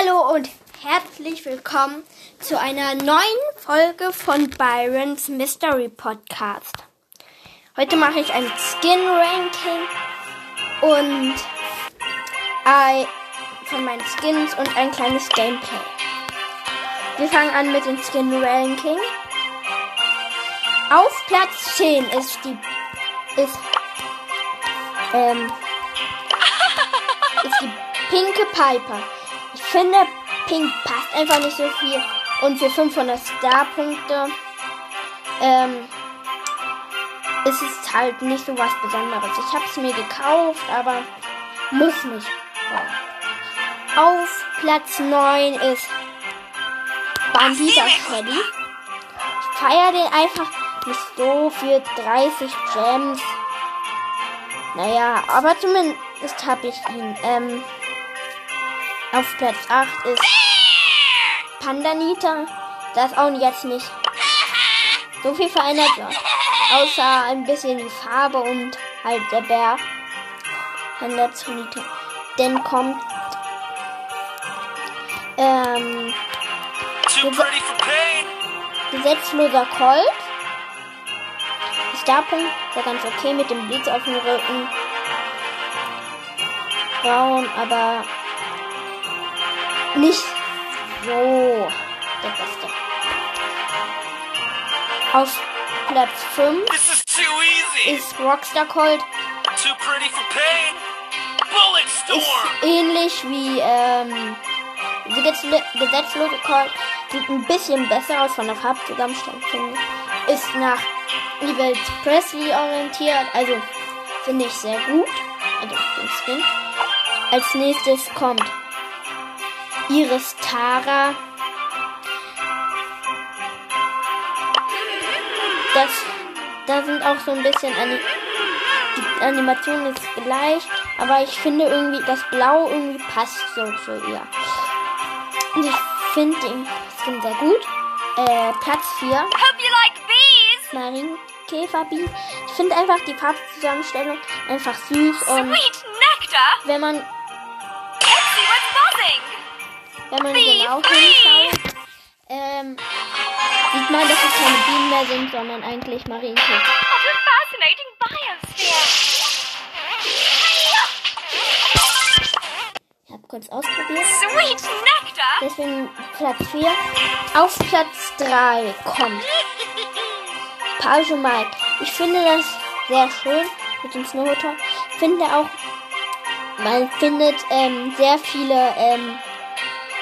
Hallo und herzlich willkommen zu einer neuen Folge von Byron's Mystery Podcast. Heute mache ich ein Skin Ranking und ein, von meinen Skins und ein kleines Gameplay. Wir fangen an mit dem Skin Ranking. Auf Platz 10 ist die ist ähm, ist die pinke Piper. Ich finde, Pink passt einfach nicht so viel. Und für 500 Star-Punkte ähm, ist es halt nicht so was Besonderes. Ich habe es mir gekauft, aber muss nicht. Auf Platz 9 ist Bandita Freddy. Ich feiere den einfach nicht so für 30 Gems. Naja, aber zumindest habe ich ihn. Ähm, auf Platz 8 ist Pandanita. Das ist auch jetzt nicht so viel verändert wird. Außer ein bisschen die Farbe und halt der Bär. Pandanita. Dann kommt ähm, gesetzloser Colt. Starpunkt war ganz okay mit dem Blitz auf dem Rücken. Braun, aber nicht so der Beste. Auf Platz 5 ist Rockstar Colt. Ist ähnlich wie ähm, gesetzlose Colt. Sieht ein bisschen besser aus von der Farbzusammenstellung, finde ich. Ist nach Evil Presley orientiert, also finde ich sehr gut. Also den Skin. Als nächstes kommt Iris Tara. Das, da sind auch so ein bisschen Ani die Animation ist gleich, aber ich finde irgendwie das Blau irgendwie passt so zu ihr. Und ich finde den Skin sehr gut. Äh, Platz 4. Like Marienkäferbi. Ich finde einfach die Farbzusammenstellung einfach süß und wenn man wenn man genau hinschaut, ähm, sieht man, dass es keine Bienen mehr sind, sondern eigentlich Marienkäfer. Ich habe kurz ausprobiert. Deswegen Platz 4. Auf Platz 3 kommt Page Mike. Ich finde das sehr schön mit dem Snowmotor. Ich finde auch, man findet ähm, sehr viele ähm,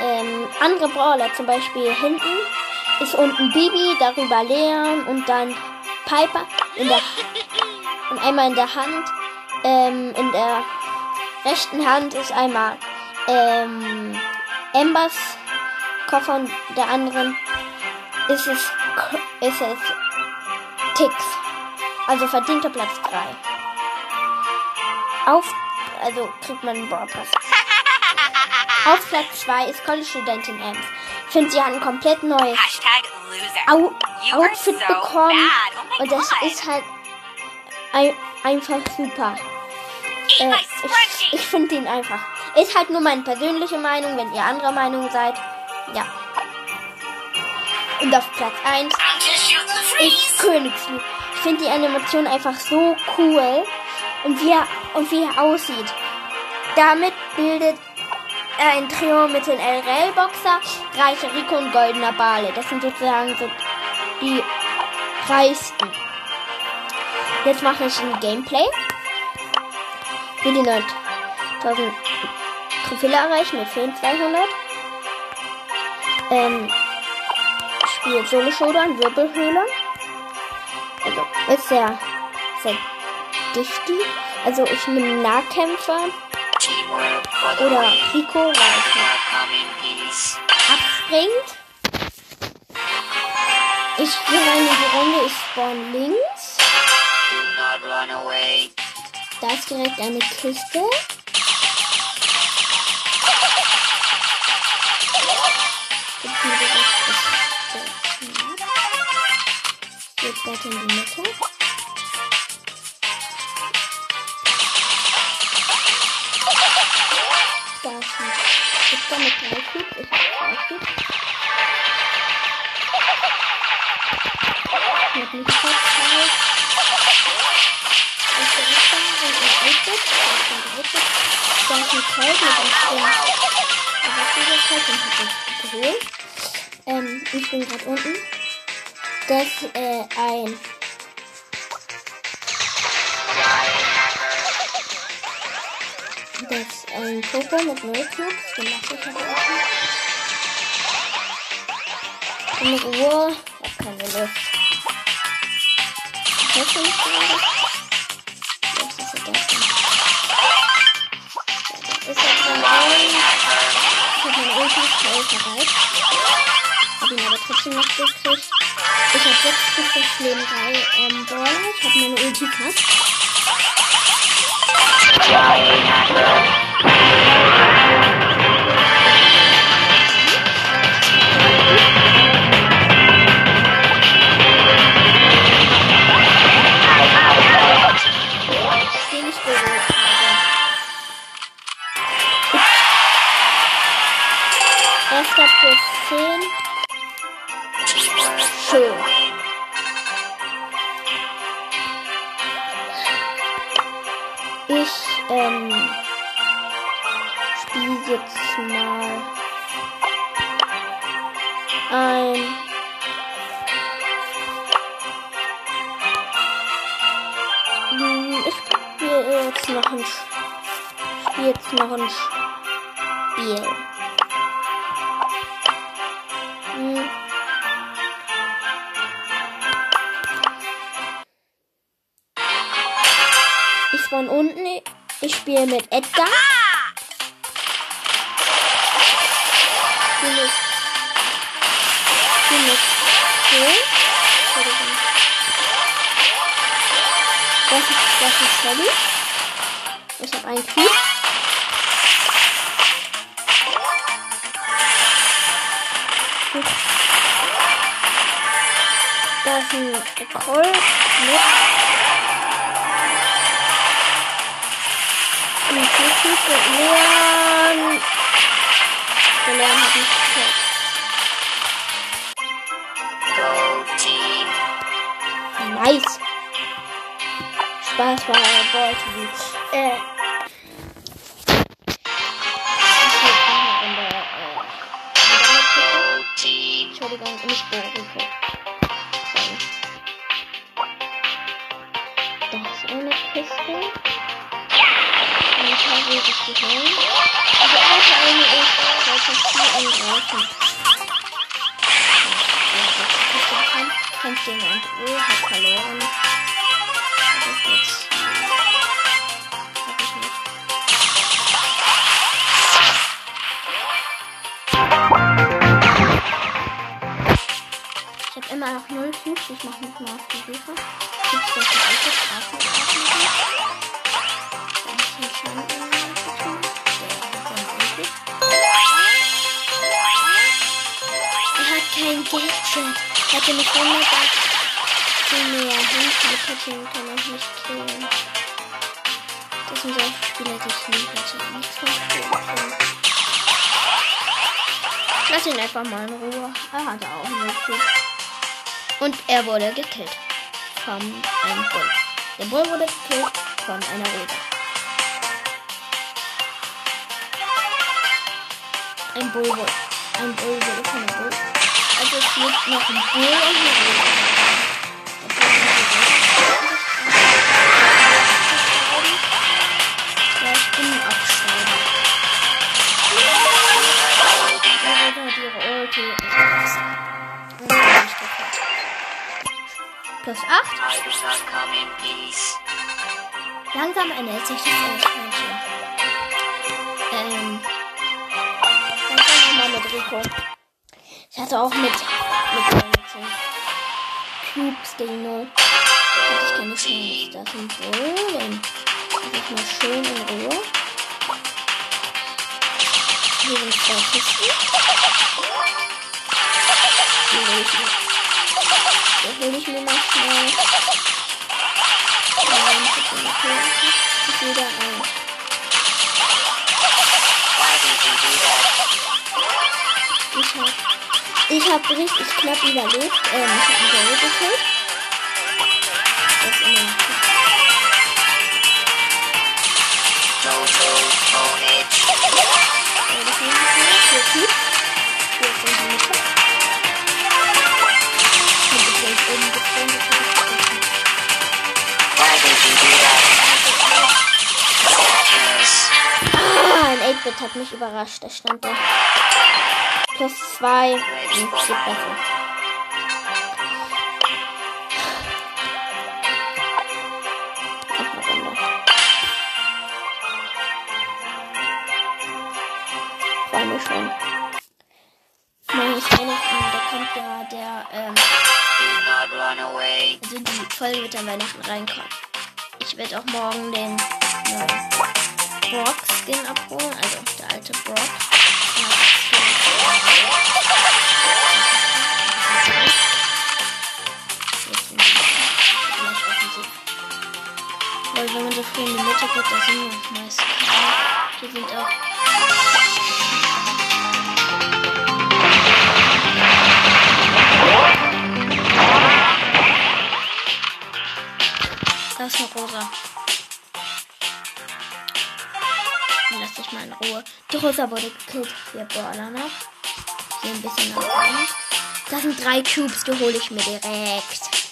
ähm, andere Brawler, zum Beispiel hinten ist unten Bibi, darüber Leon und dann Piper in der und einmal in der Hand. Ähm, in der rechten Hand ist einmal ähm, Embers Koffer und der anderen ist es ist es Tix. Also verdienter Platz 3. Auf also kriegt man einen Brawl Pass. Auf Platz 2 ist College-Studentin Ems. Ich finde, sie hat ein komplett neues Au Outfit so bekommen. Oh und das ist halt ein einfach super. Äh, ich ich finde ihn einfach. Ist halt nur meine persönliche Meinung, wenn ihr anderer Meinung seid. Ja. Und auf Platz 1 ist Königslu. Ich finde die Animation einfach so cool. Und wie er, und wie er aussieht. Damit bildet ein Trio mit den LRL-Boxer, Reiche Rico und Goldener Bale. Das sind sozusagen so die reichsten. Jetzt mache ich ein Gameplay. Will die 9000 Trophäe erreichen mit 200. Ähm, spielt Solo Showdown, Wirbelhöhle. Also, ist sehr, sehr dichtig. Also, ich nehme Nahkämpfer oder Rico, weil es abspringt. Ich gehe rein in die Runde, ich spawn links. Da ist direkt eine Kiste. Jetzt weiter in die Mitte. Richter mit drei Cubes. Ich habe zwei Kopf zwei. Das ist der Richter und ein 8-Bit. Das ist ein 8-Bit. Da ist ein Colt mit einem Spin. Aber dieser Colt, den habe ich geholt. Ähm, ich bin gerade unten. Das äh, ein Das ist ein Poco mit 0 Cubes. Den mache ich nicht. In Ruhe. Hab keine Lust. Ich weiß nicht. Was ist denn das denn? Ist das ein ein? Ich hab meine Ulti schnell bereit. Hab ihn aber trotzdem noch gekriegt. Ich hab 6 Stück das Leben 3 ähm, Baller. Ich hab meine Ulti fast. Den Spawn unten. Ich spiele mit Edgar. Ich spiele mit. Ich spiele mit Phil. Das ist, das ist Shelly. Ich habe einen Cube. Gut. Da ist ein Colt mit Leon. Der Leon hat mich gekillt. Nice. Spaß war Beutel. Äh. Entschuldigung, nicht Boruto. Zu holen. Also erst eine ist, sollte viel angreifen. Kämpft ein Bull, hat verloren. Das ist jetzt. Hab ich nicht. Immer noch null Cubes. Ich mache nicht mal auf die Suche. Gibt's das alte Straßen aufmachen? Da kein Geld-Chat. Hätte mich wunderbar zu mir hinten kann er nicht killen. Das sind solche Spieler, die ich nie hätte. Nichts von spielen können. Lass ihn einfach mal in Ruhe. Er hatte auch einen Cube. Und er wurde gekillt. Von einem Bull. Der Bull wurde gekillt von einer Röte. Ein Bull wurde. Ein Bull wurde von einem Bull. Also es gibt noch ein Bull und ich ein. Ich ich. Plus 8. Langsam ändert sich das Ausgleichen. Ähm. Dann fangen wir mal mit Rico. Ich hatte auch mit, mit den Cubes gegen Null. Hatte ich keine Chance. Das sind Bullen. Ich mal schön in Ruhe. Hier sind zwei Kisten. Die hole ich mir. Die hole ich mir mal schnell. Ähm, bitte mal hier. Ich wieder ein. Ich habe richtig knapp überlebt. Ähm, ich habe Daryl gekillt. Das ist immer. Ich. Ah, ein 8-Bit hat mich überrascht. Der stand da. Plus 2. Hm, geht besser. Freue mich schon. Morgen ist Weihnachten, da kommt ja der, ähm, also die Folge wird an Weihnachten reinkommen. Ich werde auch morgen den neuen Brock-Skin abholen, also der alte Brock. Weil wenn man so früh in die Mitte geht, da sind wir meist keine. Hier sind auch Das ist eine Rosa. Lass dich mal in Ruhe. Die Rosa wurde gekillt. Wir Brawler noch. Hier ein bisschen nach vorne. Das sind drei Cubes, die hole ich mir direkt.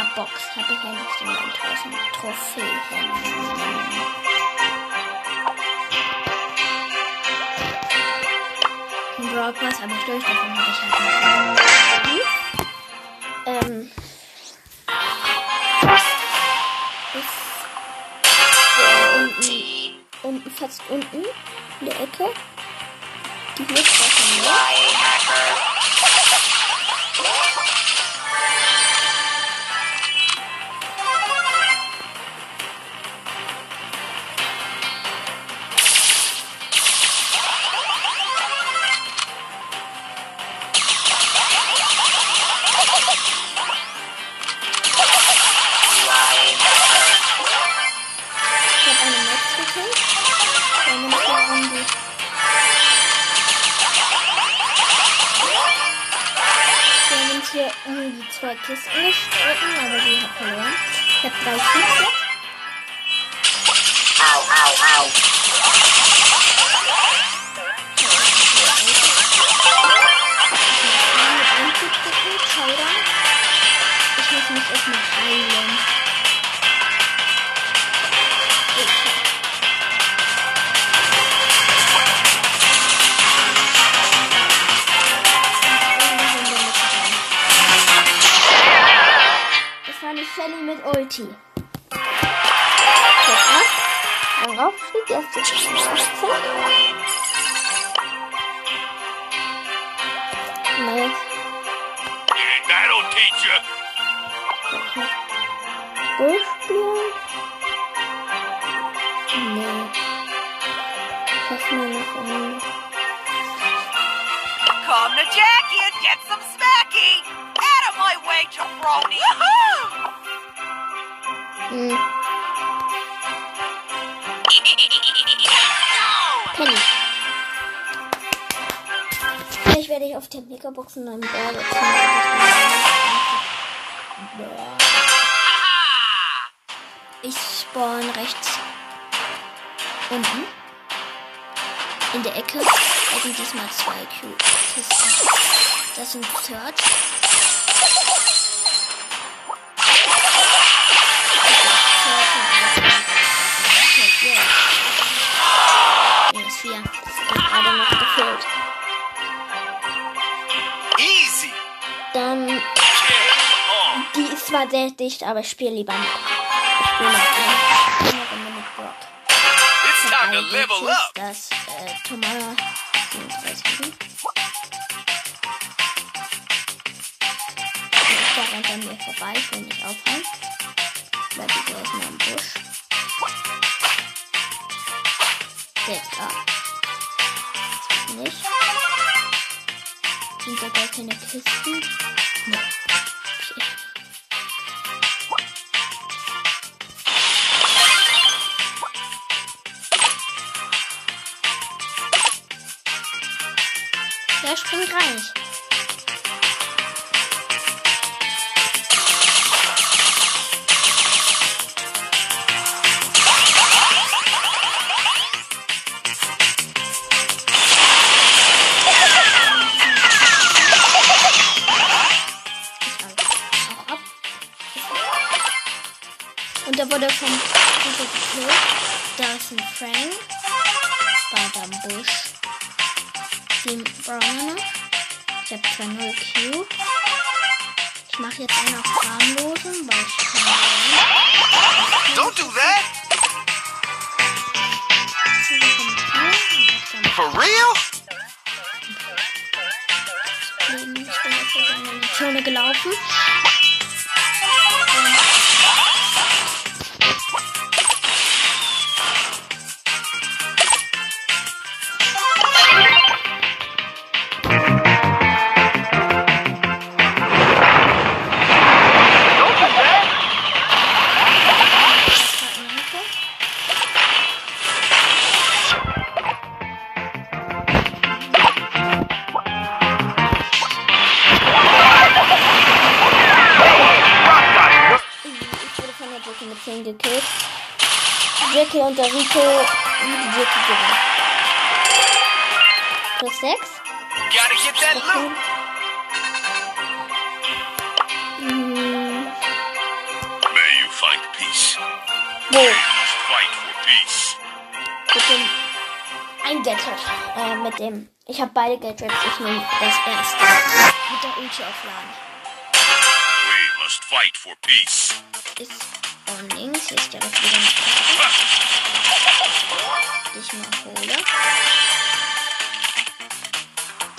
Megabox habe ich ja nicht in 9000 Trophäen. Ein Brawl Pass habe ich durch, davon habe ich halt einen. Ähm. Ist unten, unten, fast unten in der Ecke. Die hier draußen, zwei Kisten gestritten, aber sie hat verloren. Ich habe drei einem Cube gekillt. Showdown. Ich muss mich erstmal heilen. Ulti. Jetzt ab. Dann Aufstieg, erste 18. Nice. That'll teach you. Durchspielen? Nee. Schaff mal noch um. Come to Jackie and get some smacky. Out of my way, jabroni. Woohoo! Hm. Penny. Vielleicht werde ich auf der Boxen einen Bär. Ich spawn rechts unten in der Ecke. Da sind diesmal zwei Cubes. Das sind 30. zwar sehr dicht, aber ich spiele lieber mit. Ich spiele noch eine, Runde mit Brock. It's time to level up. Das äh, Tomara 37 sind. Und der rennt an mir vorbei, ich will nicht aufhalten. Weil die ist nur im Busch. Jetzt nicht. Sind da gar keine Kisten? Nee. Der springt rein. Und da wurde Kumpel gekillt. Da ist ein Frank. Weiter am Busch. Den Browner noch. Ich habe zwar 0 Q. Ich mache jetzt einen auf harmlosen, weil ich kann Don't do that. For real? Ich bin jetzt in die Zone gelaufen. Gotta get that loot. Mhm. May you find peace. Wo? Fight for peace. Mit dem. Ein Gadget. Äh, mit dem. Ich habe beide Gadgets. Ich nehme das erste. Mit der Ulti aufladen. We must fight for peace. Ist von links. Ist direkt wieder. Die ich mal hole.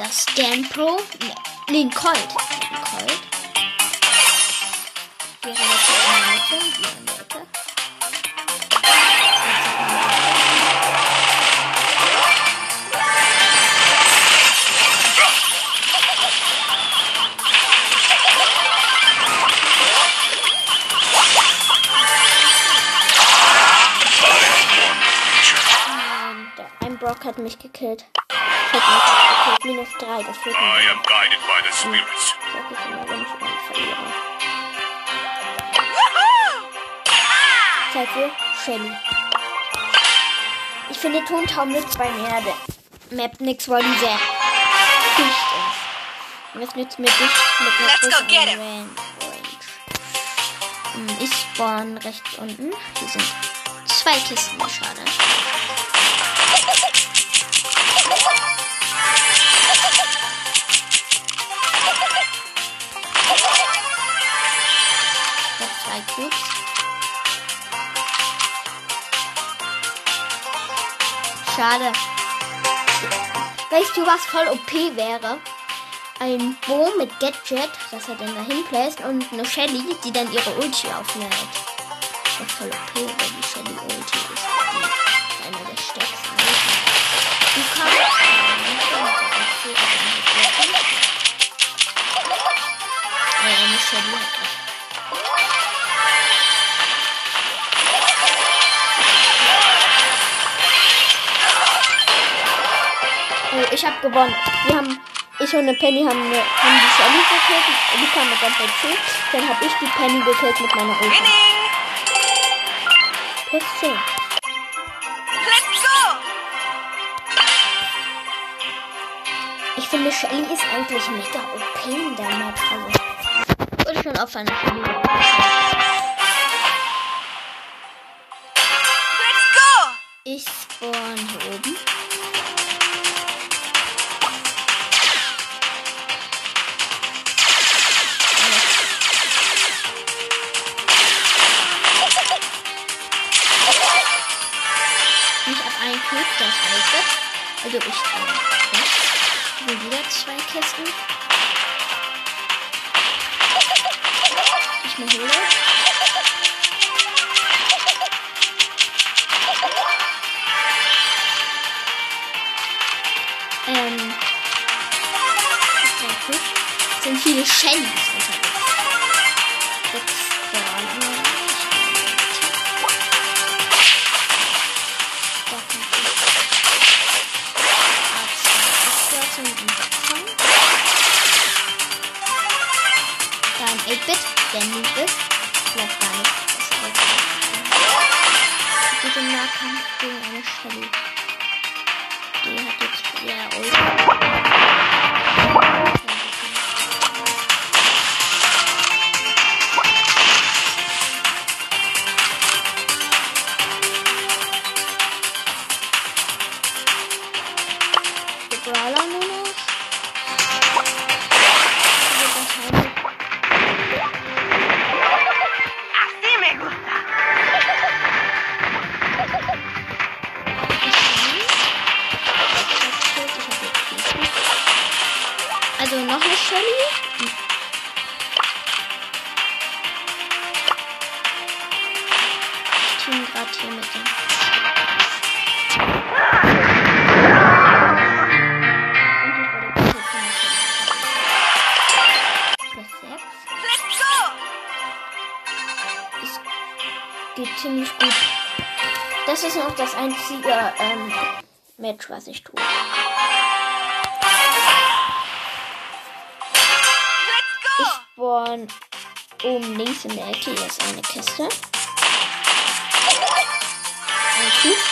Das Scan Pro. Ne, nee, ein Colt. Colt. Der Mitte. Hier in der Ecke. Ähm, der- Ein Brock hat mich gekillt. Hat mich gekillt. Minus 3, das führt I mir. am guided by the spirits. Sag ich immer, wenn ich einen verliere. Zeit für Shelly. Ich finde Tontauben nützt bei mir der Map nix, weil die sehr dicht ist. Und es nützt mir dicht mit einer Let's go größeren get him. Ran- Range. Hm, Ich spawn rechts unten. Hier sind zwei Kisten, schade. Cubes. Schade. Weißt du, was voll OP wäre? Ein Bo mit Gadget, das er dann dahin placed, und eine Shelly, die dann ihre Ulti auflädt. Das ist voll OP, weil die Shelly Ulti ist. Die eine der stärksten. Du kannst. Eine Shelly hat ich habe gewonnen. Wir haben, ich und eine Penny haben, eine, haben die Shelly gekillt. Die kam mit Doppel C. Dann habe ich die Penny gekillt mit meiner Ulti. Winning! Plus 10. Let's go! Ich finde, Shelly ist eigentlich mega OP in der Map. Also, würde schon auf eine Shelly. Let's go! Ich spawn hier oben. Das. Also ich äh, ja. Wieder zwei Kästen. Ich mir hole. Ähm. Sind viele Shellys unterwegs. Sechs Brawler. 8-Bit, der Noob ist. Vielleicht gar nicht. Das ist dem Nahkampf gegen eine Shelly. Die hat jetzt ja Ult. Ziemlich gut. Das ist noch das einzige ähm, Match, was ich tue. Ich spawn oben links in der Ecke. Hier ist eine Kiste. Ein Typ.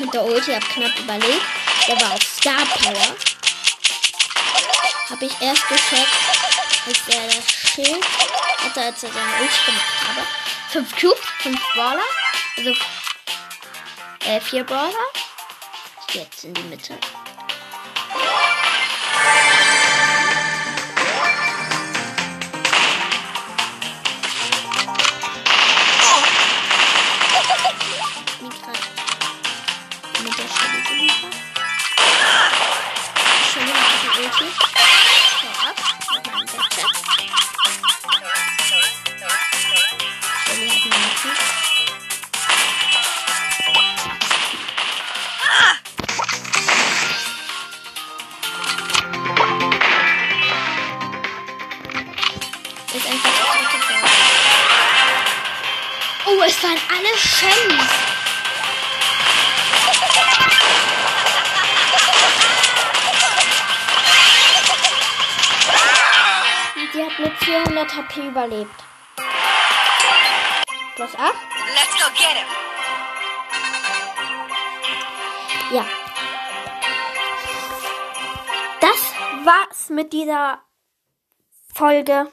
Mit der Ulti hab knapp überlebt. Der war auf Star Power. Hab ich erst gecheckt, als er das Schild hatte, als er seine Ulti gemacht habe. Fünf Cubes, fünf Brawler. Also äh, vier Brawler. Jetzt in die Mitte. 8 HP überlebt. Plus 8. Let's go get him. Ja. Das war's mit dieser Folge.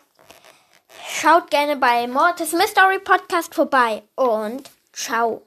Schaut gerne bei Mortis Mystery Podcast vorbei und ciao.